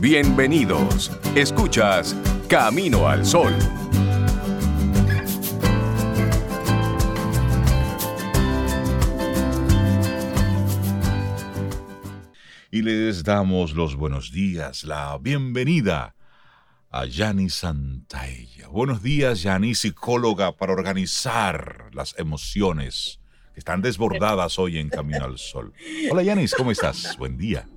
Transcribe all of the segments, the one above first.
Bienvenidos. Escuchas Camino al Sol. Y les damos los buenos días, la bienvenida a Yani Santaella. Buenos días, Yani, psicóloga para organizar las emociones que están desbordadas hoy en Camino al Sol. Hola, Yanis, ¿cómo estás? Buen día.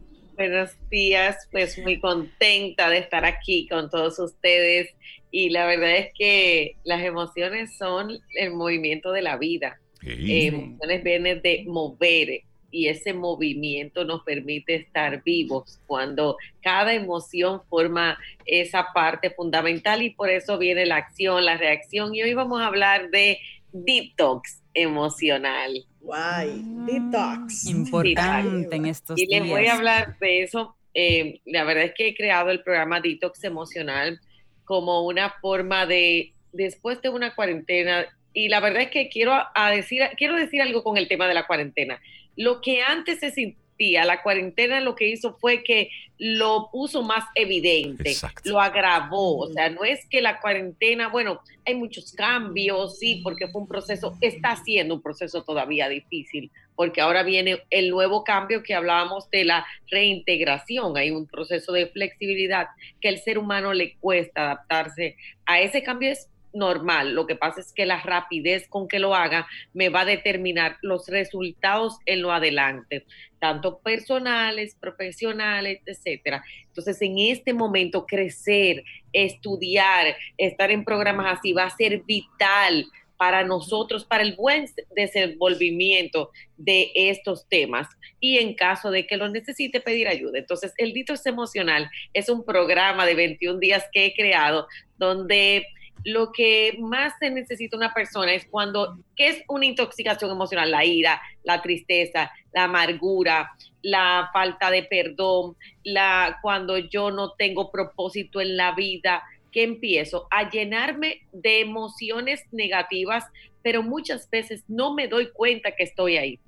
Buenos días, pues muy contenta de estar aquí con todos ustedes y la verdad es que las emociones son el movimiento de la vida. Eh, emociones vienen de mover y ese movimiento nos permite estar vivos cuando cada emoción forma esa parte fundamental y por eso viene la acción, la reacción y hoy vamos a hablar de detox emocional. Guay, detox. Importante en estos días. Y les voy a hablar de eso. Eh, la verdad es que he creado el programa Detox Emocional como una forma de, después de una cuarentena, y la verdad es que quiero, a decir, quiero decir algo con el tema de la cuarentena. Lo que antes se, la cuarentena lo que hizo fue que lo puso más evidente, lo agravó. O sea, no es que la cuarentena, bueno, hay muchos cambios, sí, porque fue un proceso, está siendo un proceso todavía difícil, porque ahora viene el nuevo cambio que hablábamos de la reintegración. Hay un proceso de flexibilidad que el ser humano le cuesta adaptarse a ese cambio. Es normal. Lo que pasa es que la rapidez con que lo haga me va a determinar los resultados en lo adelante, tanto personales, profesionales, etcétera. Entonces, en este momento, crecer, estudiar, estar en programas así va a ser vital para nosotros, para el buen desenvolvimiento de estos temas y en caso de que lo necesite pedir ayuda. Entonces, el Ditos Emocional es un programa de 21 días que he creado donde lo que más se necesita una persona es cuando, ¿qué es una intoxicación emocional? La ira, la tristeza, la amargura, la falta de perdón, la, cuando yo no tengo propósito en la vida, que empiezo a llenarme de emociones negativas, pero muchas veces no me doy cuenta que estoy ahí.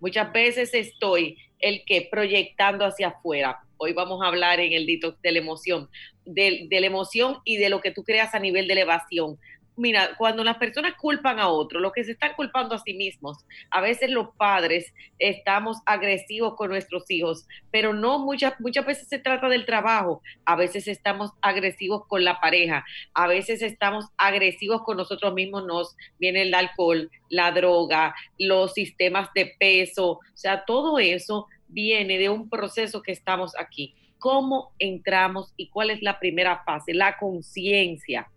Muchas veces estoy el que proyectando hacia afuera. Hoy vamos a hablar en el detox de la emoción, de, la emoción y de lo que tú creas a nivel de elevación. Mira, cuando las personas culpan a otro, lo que se están culpando a sí mismos, a veces los padres estamos agresivos con nuestros hijos, pero no muchas, muchas veces se trata del trabajo, a veces estamos agresivos con la pareja, a veces estamos agresivos con nosotros mismos, nos viene el alcohol, la droga, los sistemas de peso, o sea, todo eso viene de un proceso que estamos aquí cómo entramos y cuál es la primera fase, la conciencia.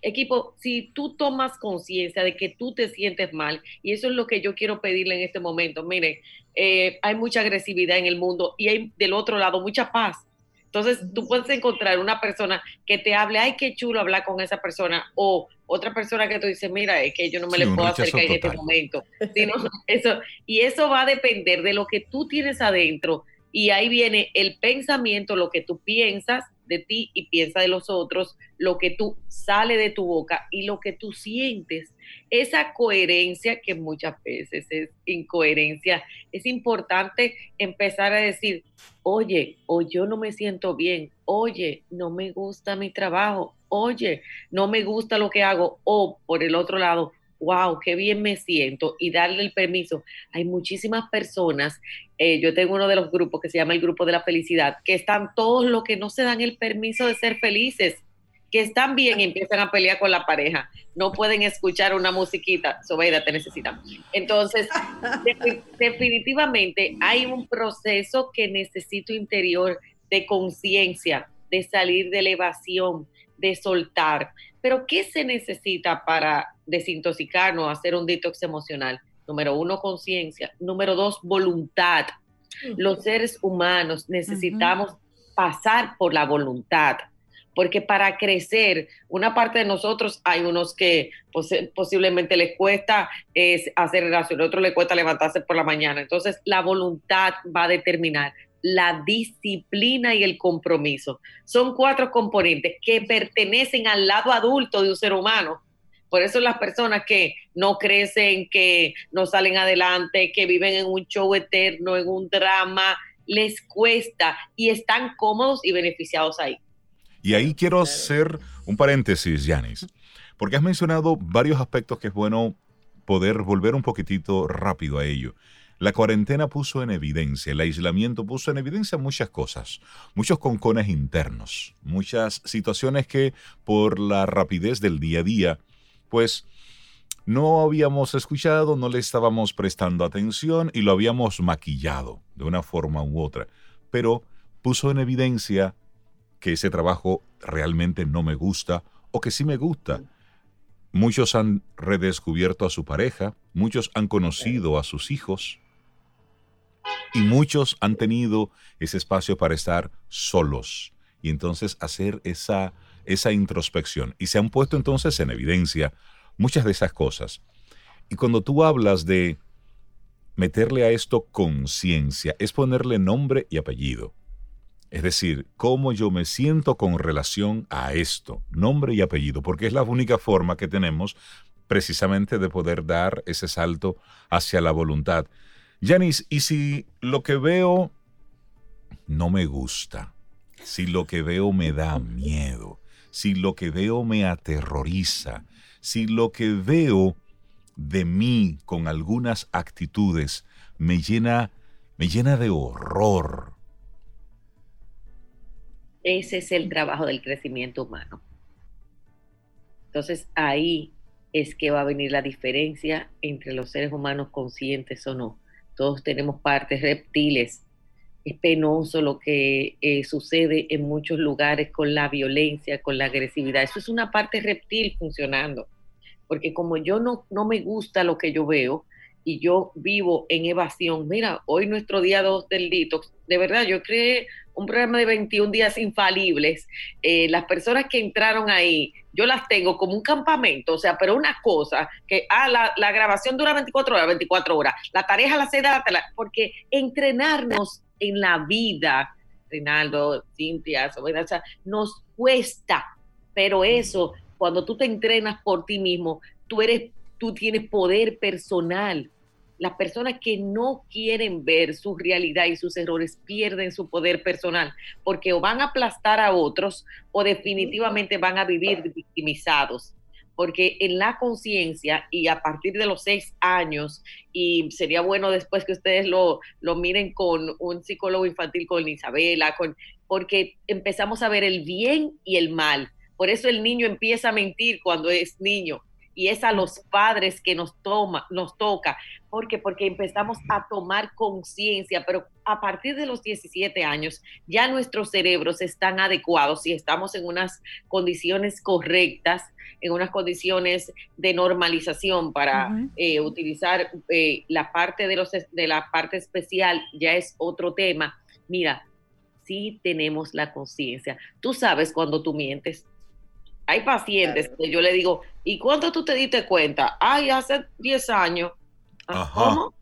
Equipo, si tú tomas conciencia de que tú te sientes mal, y eso es lo que yo quiero pedirle en este momento, mire, eh, hay mucha agresividad en el mundo y hay del otro lado mucha paz. Entonces, tú puedes encontrar una persona que te hable, ay, qué chulo hablar con esa persona, o otra persona que tú dices, mira, es que yo no me le puedo acercar en este momento. eso, y eso va a depender de lo que tú tienes adentro, y ahí viene el pensamiento, lo que tú piensas de ti y piensa de los otros, lo que tú sale de tu boca y lo que tú sientes. Esa coherencia que muchas veces es incoherencia, es importante empezar a decir, oye, o yo no me siento bien, oye, no me gusta mi trabajo, oye, no me gusta lo que hago, o por el otro lado, wow, qué bien me siento y darle el permiso. Hay muchísimas personas, eh, yo tengo uno de los grupos que se llama el Grupo de la Felicidad, que están todos los que no se dan el permiso de ser felices, que están bien y empiezan a pelear con la pareja, no pueden escuchar una musiquita, Sobeida, te necesitamos. Entonces, definitivamente hay un proceso que necesito interior de conciencia, de salir de elevación, de soltar. Pero, ¿qué se necesita para desintoxicarnos, hacer un detox emocional? Número uno, conciencia. Número dos, voluntad. Los seres humanos necesitamos pasar por la voluntad, porque para crecer, una parte de nosotros hay unos que posiblemente les cuesta hacer relación, otro le cuesta levantarse por la mañana. Entonces, la voluntad va a determinar la disciplina y el compromiso. Son cuatro componentes que pertenecen al lado adulto de un ser humano. Por eso las personas que no crecen, que no salen adelante, que viven en un show eterno, en un drama, les cuesta y están cómodos y beneficiados ahí. Y ahí quiero hacer un paréntesis, Yanis, porque has mencionado varios aspectos que es bueno poder volver un poquitito rápido a ello. La cuarentena puso en evidencia, el aislamiento puso en evidencia muchas cosas, muchos concones internos, muchas situaciones que por la rapidez del día a día, pues no habíamos escuchado, no le estábamos prestando atención y lo habíamos maquillado de una forma u otra. Pero puso en evidencia que ese trabajo realmente no me gusta o que sí me gusta. Muchos han redescubierto a su pareja, muchos han conocido a sus hijos y muchos han tenido ese espacio para estar solos y entonces hacer esa, esa introspección. Y se han puesto entonces en evidencia muchas de esas cosas. Y cuando tú hablas de meterle a esto conciencia, es ponerle nombre y apellido. Es decir, cómo yo me siento con relación a esto, nombre y apellido, porque es la única forma que tenemos precisamente de poder dar ese salto hacia la voluntad. Yanis, ¿y si lo que veo no me gusta? Si lo que veo me da miedo, si lo que veo me aterroriza, si lo que veo de mí con algunas actitudes me llena, me llena de horror. Ese es el trabajo del crecimiento humano. Entonces ahí es que va a venir la diferencia entre los seres humanos conscientes o no. Todos tenemos partes reptiles. Es penoso lo que eh, sucede en muchos lugares con la violencia, con la agresividad. Eso es una parte reptil funcionando porque como yo no, no me gusta lo que yo veo y yo vivo en evasión, mira, hoy nuestro día 2 del de verdad, yo creé un programa de 21 días infalibles. Eh, las personas que entraron ahí, yo las tengo como un campamento, o sea, pero una cosa, que ah, la, grabación dura 24 horas, 24 horas, la tarea a las 6 de la porque entrenarnos en la vida, Rinaldo, Cintia, o sea, nos cuesta, pero eso cuando tú te entrenas por ti mismo, tú eres, tú tienes poder personal. Las personas que no quieren ver su realidad y sus errores pierden su poder personal porque o van a aplastar a otros o definitivamente van a vivir victimizados. Porque en la conciencia y a partir de los seis años, y sería bueno después que ustedes lo, lo miren con un psicólogo infantil, con Isabela, con, porque empezamos a ver el bien y el mal. Por eso el niño empieza a mentir cuando es niño y es a los padres que nos toma, nos toca. ¿Por qué? Porque empezamos a tomar conciencia, pero a partir de los 17 años ya nuestros cerebros están adecuados y estamos en unas condiciones correctas, en unas condiciones de normalización para eh, utilizar eh, la parte de los de la parte especial ya es otro tema. Mira, sí tenemos la conciencia. Tú sabes cuando tú mientes hay pacientes que yo le digo, ¿y cuánto tú te diste cuenta? Ay, hace 10 años. Ah, ¿Cómo?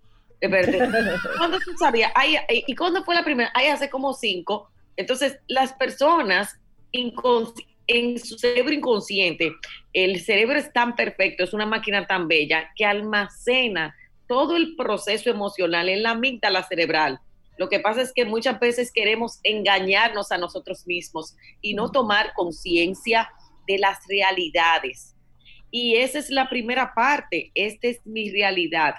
¿Cuándo tú sabías? Ay, ¿Y cuándo fue la primera? Ay, hace como 5. Entonces, las personas en su cerebro inconsciente, el cerebro es tan perfecto, es una máquina tan bella que almacena todo el proceso emocional en la amígdala cerebral. Lo que pasa es que muchas veces queremos engañarnos a nosotros mismos y no tomar conciencia de las realidades. Y esa es la primera parte, esta es mi realidad.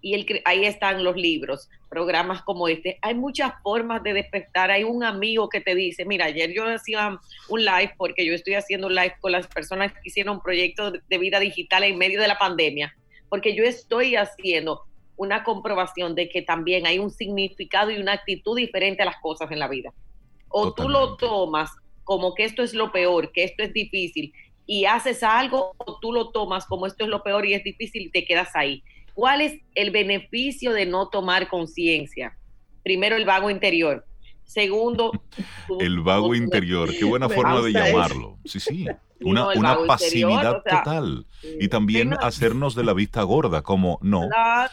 Y el, ahí están los libros, programas como este. Hay muchas formas de despertar. Hay un amigo que te dice, mira, ayer yo hacía un live porque yo estoy haciendo un live con las personas que hicieron un proyecto de vida digital en medio de la pandemia, porque yo estoy haciendo una comprobación de que también hay un significado y una actitud diferente a las cosas en la vida. O tú lo tomas como que esto es lo peor, que esto es difícil, y haces algo o tú lo tomas como esto es lo peor y es difícil y te quedas ahí. ¿Cuál es el beneficio de no tomar conciencia? Primero, el vago interior. Segundo, el vago interior. Qué buena forma de llamarlo. Sí, sí. Una, una pasividad total. Y también hacernos de la vista gorda, como no,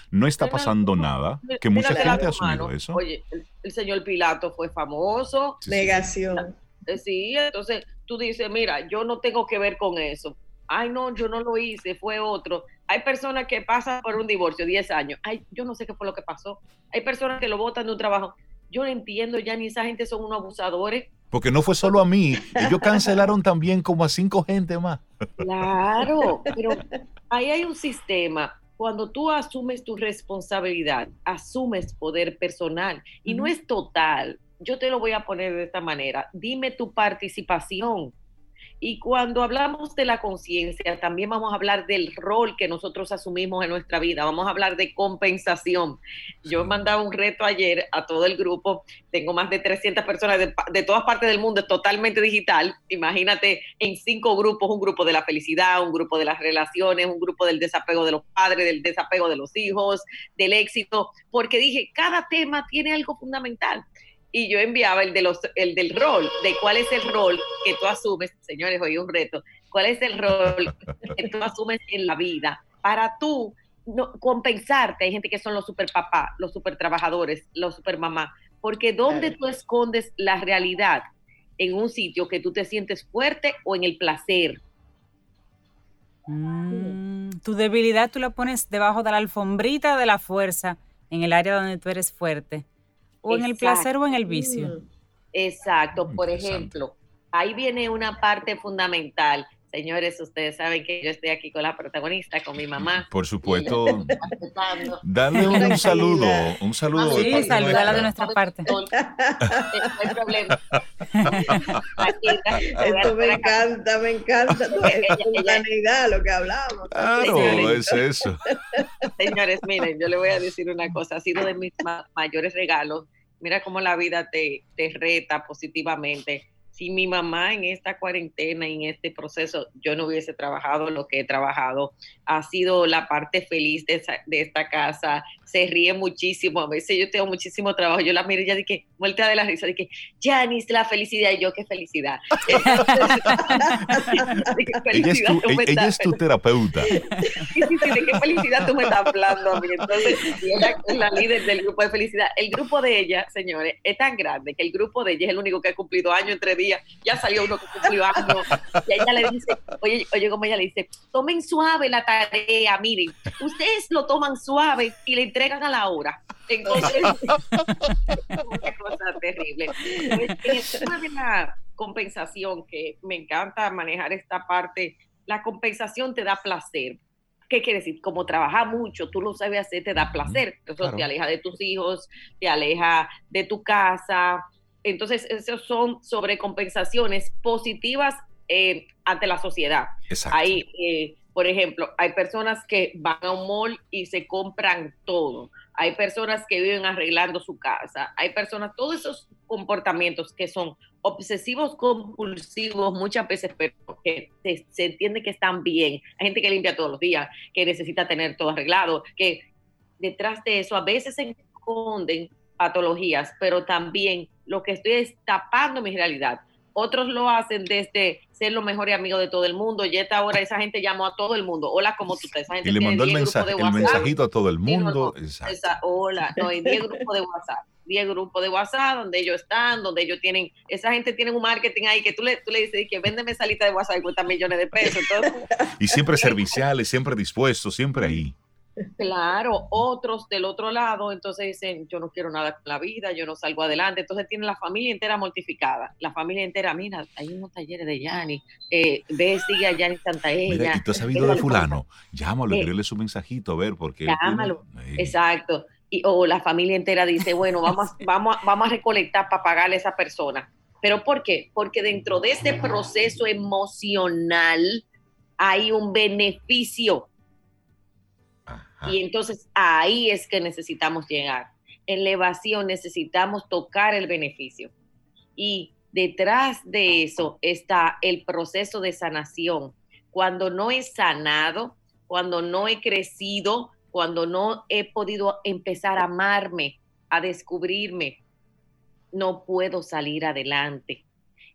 no está pasando nada, que mucha gente ha asumido eso. Oye, el, señor Pilato fue famoso. Negación. Sí, entonces tú dices, mira, yo no tengo que ver con eso. Ay, no, yo no lo hice, fue otro. Hay personas que pasan por un divorcio, 10 años. Ay, yo no sé qué fue lo que pasó. Hay personas que lo botan de un trabajo. Yo no entiendo ya ni esa gente son unos abusadores. Porque no fue solo a mí, ellos cancelaron también como a cinco gente más. Claro, pero ahí hay un sistema. Cuando tú asumes tu responsabilidad, asumes poder personal y no es total. Yo te lo voy a poner de esta manera. Dime tu participación y cuando hablamos de la conciencia, también vamos a hablar del rol que nosotros asumimos en nuestra vida. Vamos a hablar de compensación. Yo he mandado un reto ayer a todo el grupo. Tengo más de 300 personas de, todas partes del mundo, totalmente digital. Imagínate en cinco grupos, un grupo de la felicidad, un grupo de las relaciones, un grupo del desapego de los padres, del desapego de los hijos, del éxito, porque dije, cada tema tiene algo fundamental y yo enviaba el, de los, el del rol, de cuál es el rol que tú asumes, señores, hoy un reto, cuál es el rol que tú asumes en la vida para tú no, compensarte. Hay gente que son los super papá, los super trabajadores, los super mamá, porque ¿dónde tú escondes la realidad? En un sitio que tú te sientes fuerte o en el placer. Mm, tu debilidad tú la pones debajo de la alfombrita de la fuerza, en el área donde tú eres fuerte o en el placer o en el vicio. Exacto, por ejemplo, ahí viene una parte fundamental. Señores, ustedes saben que yo estoy aquí con la protagonista, con mi mamá. Por supuesto. Dale un, saludo, un saludo. Sí, saludala de nuestra parte. No hay problema. Esto me encanta, me encanta. Es lo que hablamos. Claro, es eso. Señores, miren, yo le voy a decir una cosa. Ha sido de mis mayores regalos mira cómo la vida te, te reta positivamente. Si mi mamá en esta cuarentena, en este proceso, yo no hubiese trabajado lo que he trabajado, ha sido la parte feliz de, esta casa, se ríe muchísimo, a veces yo tengo muchísimo trabajo, yo la miro y ya dije, vuelta de la risa, dije, Janice, la felicidad, y yo, qué felicidad. ella, es tu, terapeuta. sí, sí, sí, de qué felicidad tú me estás hablando a mí. Entonces, ella es la líder del grupo de felicidad. El grupo de ella, señores, es tan grande que el grupo de ella es el único que ha cumplido año entre ya salió uno que cumplió años, y ella le dice, oye, oye, como ella le dice, tomen suave la tarea, miren, ustedes lo toman suave y le entregan a la hora. Entonces, una cosa terrible. Es una de la compensación que me encanta manejar esta parte, la compensación te da placer. ¿Qué quiere decir? Como trabaja mucho, tú lo sabes hacer, te da placer. Eso te aleja de tus hijos, te aleja de tu casa, entonces, esos son sobrecompensaciones positivas eh, ante la sociedad. Hay, eh, por ejemplo, hay personas que van a un mall y se compran todo. Hay personas que viven arreglando su casa. Hay personas, todos esos comportamientos que son obsesivos compulsivos muchas veces, pero que se, se entiende que están bien. Hay gente que limpia todos los días, que necesita tener todo arreglado, que detrás de eso a veces se esconden patologías, pero también lo que estoy es tapando mi realidad. Otros lo hacen desde ser los mejores amigos de todo el mundo. Y esta hora esa gente llamó a todo el mundo. Hola, ¿cómo tú estás? y le mandó el, mensaje, el mensajito a todo el mundo. hola, no, hay 10 grupos de WhatsApp. 10 grupos de WhatsApp donde ellos están, donde ellos tienen, esa gente tiene un marketing ahí que tú le, tú le dices que véndeme salita de WhatsApp y cuesta millones de pesos. y siempre serviciales, siempre dispuestos, siempre ahí. Claro, otros del otro lado, entonces dicen, yo no quiero nada con la vida, yo no salgo adelante. Entonces tiene la familia entera mortificada. La familia entera, mira, hay unos talleres de Yanni, eh, ve, sigue a Yanni Santaella. Mira, y tú has sabido de fulano, llámalo, eh, su mensajito, a ver, porque... Llámalo, exacto. Y, o la familia entera dice, bueno, vamos, vamos, vamos a recolectar para pagarle a esa persona. ¿Pero por qué? Porque dentro de ese proceso emocional hay un beneficio y entonces ahí es que necesitamos llegar. En elevación necesitamos tocar el beneficio. Y detrás de eso está el proceso de sanación. Cuando no he sanado, cuando no he crecido, cuando no he podido empezar a amarme, a descubrirme, no puedo salir adelante.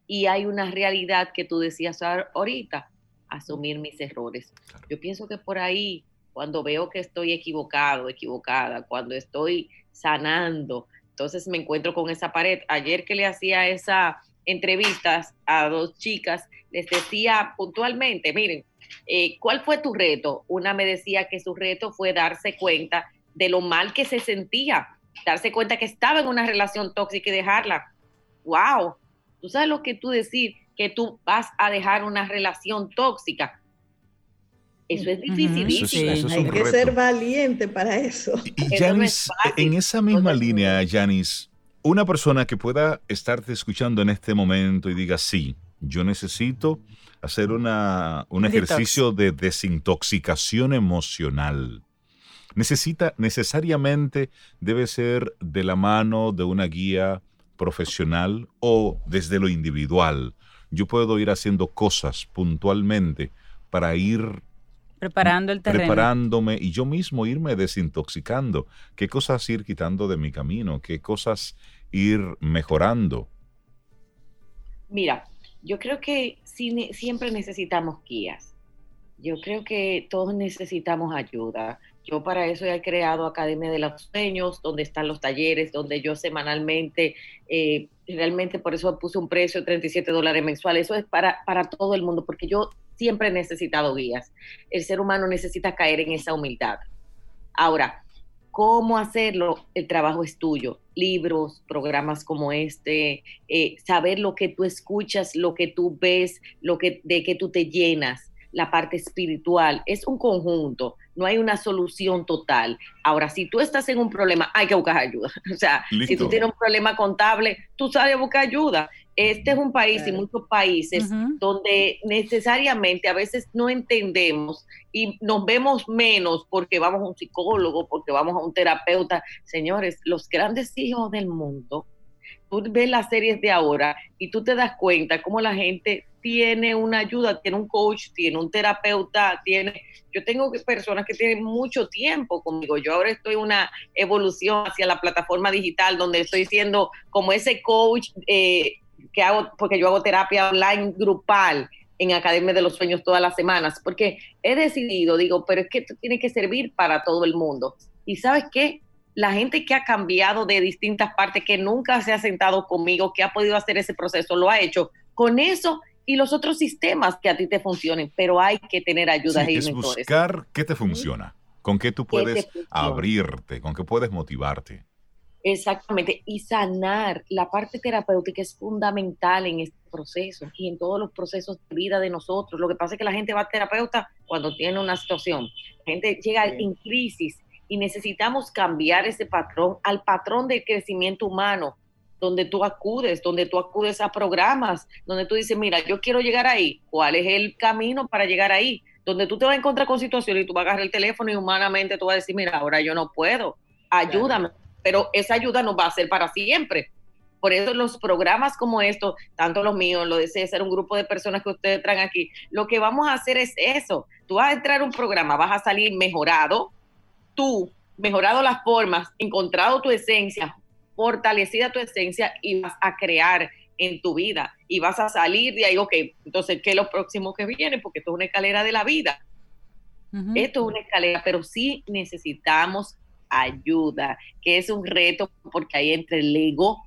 Y hay una realidad que tú decías ahorita, asumir mis errores. Yo pienso que por ahí cuando veo que estoy equivocado, equivocada, cuando estoy sanando, entonces me encuentro con esa pared. Ayer que le hacía esas entrevistas a dos chicas, les decía puntualmente, miren, eh, ¿cuál fue tu reto? Una me decía que su reto fue darse cuenta de lo mal que se sentía darse cuenta que estaba en una relación tóxica y dejarla. ¡Wow! Tú sabes lo que tú decir, que tú vas a dejar una relación tóxica. Eso es difícil. Hay que ser valiente para eso. Y, Janice, en esa misma línea, Janice, una persona que pueda estarte escuchando en este momento y diga, sí, yo necesito hacer una, un ejercicio de desintoxicación emocional. Necesita, necesariamente debe ser de la mano de una guía profesional o desde lo individual. Yo puedo ir haciendo cosas puntualmente para ir preparando el terreno. Preparándome y yo mismo irme desintoxicando. ¿Qué cosas ir quitando de mi camino? ¿Qué cosas ir mejorando? Mira, yo creo que siempre necesitamos guías. Yo creo que todos necesitamos ayuda. Yo para eso he creado Academia de los Sueños, donde están los talleres, donde yo semanalmente, eh, realmente por eso puse un precio de 37 dólares mensuales. Eso es para, para todo el mundo, porque yo siempre he necesitado guías. El ser humano necesita caer en esa humildad. Ahora, ¿cómo hacerlo? El trabajo es tuyo. Libros, programas como este, eh, saber lo que tú escuchas, lo que tú ves, lo que, de que tú te llenas la parte espiritual, es un conjunto, no hay una solución total. Ahora, si tú estás en un problema, hay que buscar ayuda. O sea, si tú tienes un problema contable, tú sabes buscar ayuda. Este es un país y muchos países donde necesariamente a veces no entendemos y nos vemos menos porque vamos a un psicólogo, porque vamos a un terapeuta. Señores, los grandes hijos del mundo tú ves las series de ahora y tú te das cuenta cómo la gente tiene una ayuda, tiene un coach, tiene un terapeuta, tiene... Yo tengo personas que tienen mucho tiempo conmigo. Yo ahora estoy en una evolución hacia la plataforma digital donde estoy siendo como ese coach eh, que hago, porque yo hago terapia online grupal en Academia de los Sueños todas las semanas, porque he decidido, digo, pero es que esto tiene que servir para todo el mundo. Y sabes qué? La gente que ha cambiado de distintas partes, que nunca se ha sentado conmigo, que ha podido hacer ese proceso, lo ha hecho con eso y los otros sistemas que a ti te funcionen, pero hay que tener ayuda sí, es buscar qué te funciona, con qué tú puedes abrirte, con qué puedes motivarte. Exactamente, y sanar la parte terapéutica es fundamental en este proceso y en todos los procesos de vida de nosotros. Lo que pasa es que la gente va a terapeuta cuando tiene una situación. La gente llega en crisis y necesitamos cambiar ese patrón al patrón del crecimiento humano, donde tú acudes, donde tú acudes a programas, donde tú dices, mira, yo quiero llegar ahí, ¿cuál es el camino para llegar ahí? Donde tú te vas a encontrar con situaciones y tú vas a agarrar el teléfono y humanamente tú vas a decir, mira, ahora yo no puedo, ayúdame, pero esa ayuda no va a ser para siempre. Por eso los programas como estos, tanto los míos, lo de César, un grupo de personas que ustedes traen aquí, lo que vamos a hacer es eso. Tú vas a entrar a un programa, vas a salir mejorado, tú mejorado las formas, encontrado tu esencia, fortalecida tu esencia y vas a crear en tu vida y vas a salir de ahí, ok, entonces, ¿qué es lo próximo que viene? Porque esto es una escalera de la vida. Esto es una escalera, pero sí necesitamos ayuda, que es un reto porque ahí entre el ego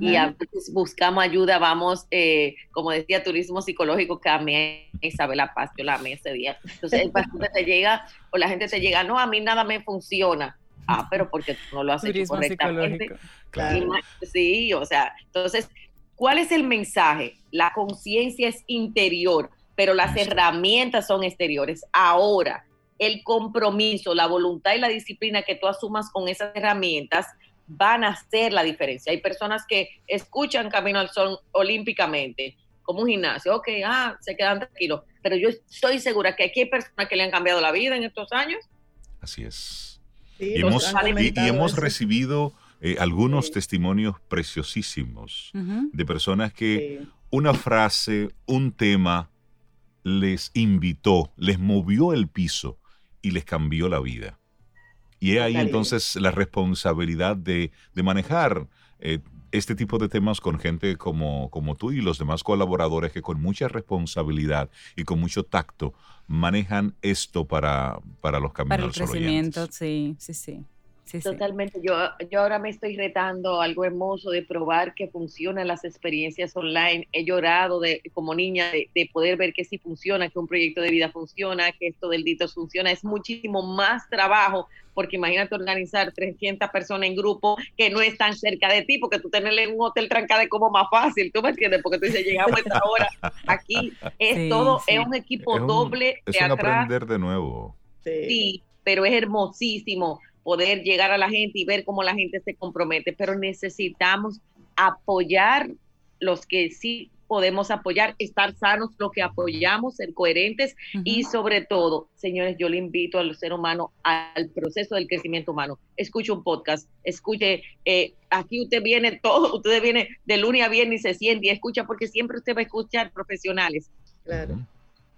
y a veces buscamos ayuda, vamos, eh, como decía, turismo psicológico, que a mí Isabela Paz, yo la amé ese día. Entonces el paciente te llega, o la gente te llega, no, a mí nada me funciona. Ah, pero porque tú no lo has hecho correctamente. Claro. Sí, o sea, entonces, ¿cuál es el mensaje? La conciencia es interior, pero las herramientas son exteriores. Ahora, el compromiso, la voluntad y la disciplina que tú asumas con esas herramientas van a hacer la diferencia. Hay personas que escuchan Camino al Sol olímpicamente, como un gimnasio, ok, ah, se quedan tranquilos, pero yo estoy segura que aquí hay personas que le han cambiado la vida en estos años. Así es. y, hemos, recibido eh, algunos testimonios preciosísimos de personas que una frase, un tema les invitó, les movió el piso y les cambió la vida. Y ahí entonces la responsabilidad de, manejar eh, este tipo de temas con gente como, como tú y los demás colaboradores que con mucha responsabilidad y con mucho tacto manejan esto para, para los caminos. Para el crecimiento, sí, sí, sí. Totalmente. Yo, yo ahora me estoy retando algo hermoso de probar que funcionan las experiencias online. He llorado de, como niña de, poder ver que sí funciona, que un proyecto de vida funciona, que esto del Ditos funciona. Es muchísimo más trabajo porque imagínate organizar 300 personas en grupo que no están cerca de ti, porque tú tenerle en un hotel trancado es como más fácil, ¿tú me entiendes? Porque tú dices, llegamos a esta hora, aquí es todo, es un equipo doble es un aprender de nuevo. sí, pero es hermosísimo poder llegar a la gente y ver cómo la gente se compromete, pero necesitamos apoyar los que sí podemos apoyar, estar sanos, lo que apoyamos, ser coherentes y sobre todo, señores, yo le invito al ser humano al proceso del crecimiento humano. Escuche un podcast, escuche, eh, aquí usted viene todo, usted viene de lunes a viernes y se siente y escucha porque siempre usted va a escuchar profesionales. Claro.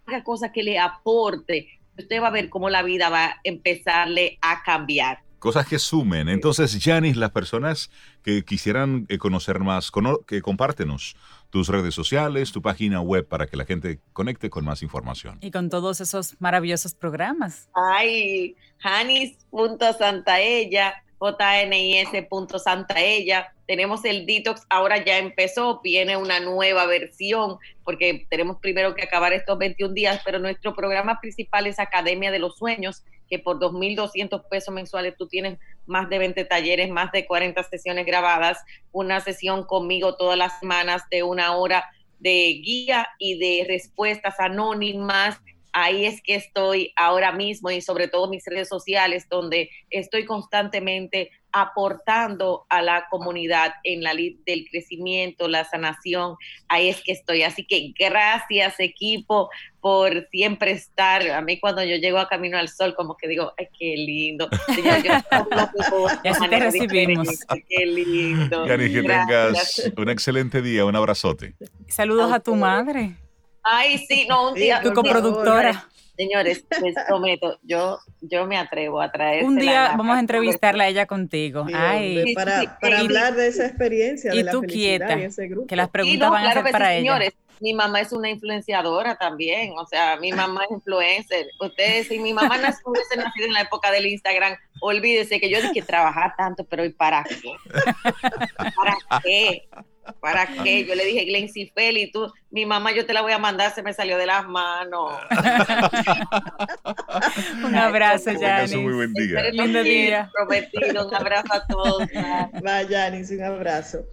Haga cosas que le aporte, usted va a ver cómo la vida va a empezarle a cambiar. Cosas que sumen. Entonces, Janis, las personas que quisieran eh, conocer más, que compártenos tus redes sociales, tu página web para que la gente conecte con más información. Y con todos esos maravillosos programas. Ay, janis.santaella, jnis.santaella. Tenemos el detox, ahora ya empezó, viene una nueva versión, porque tenemos primero que acabar estos 21 días, pero nuestro programa principal es Academia de los Sueños, que por 2.200 pesos mensuales tú tienes más de 20 talleres, más de 40 sesiones grabadas, una sesión conmigo todas las semanas de una hora de guía y de respuestas anónimas ahí es que estoy ahora mismo y sobre todo mis redes sociales donde estoy constantemente aportando a la comunidad en la lid del crecimiento, la sanación, ahí es que estoy. Así que gracias equipo por siempre estar. A mí cuando yo llego a Camino al Sol, como que digo, ay, qué lindo. Ya te recibimos. Qué lindo. Yani, que tengas un excelente día, un abrazote. Saludos a tu madre. Ay, sí, no, un día. tu coproductora. Señores, les prometo, yo, yo me atrevo a traer. Un día vamos a entrevistarla a ella contigo. Ay. para, para hablar de esa experiencia. Y de tú quieta, que las preguntas van a ser para ella. Señores, mi mamá es una influenciadora también, o sea, mi mamá es influencer. Ustedes, si mi mamá no hubiese nacido en la época del Instagram, olvídese que yo dije trabajar tanto, pero ¿y para qué? ¿Para qué? ¿Para qué? Yo le dije, Glenn Feli, tú, mi mamá yo te la voy a mandar, se me salió de las manos. un abrazo, Janis. Un muy buen día. Lindo día. Prometido, un abrazo a todos. Va, Janis, un abrazo.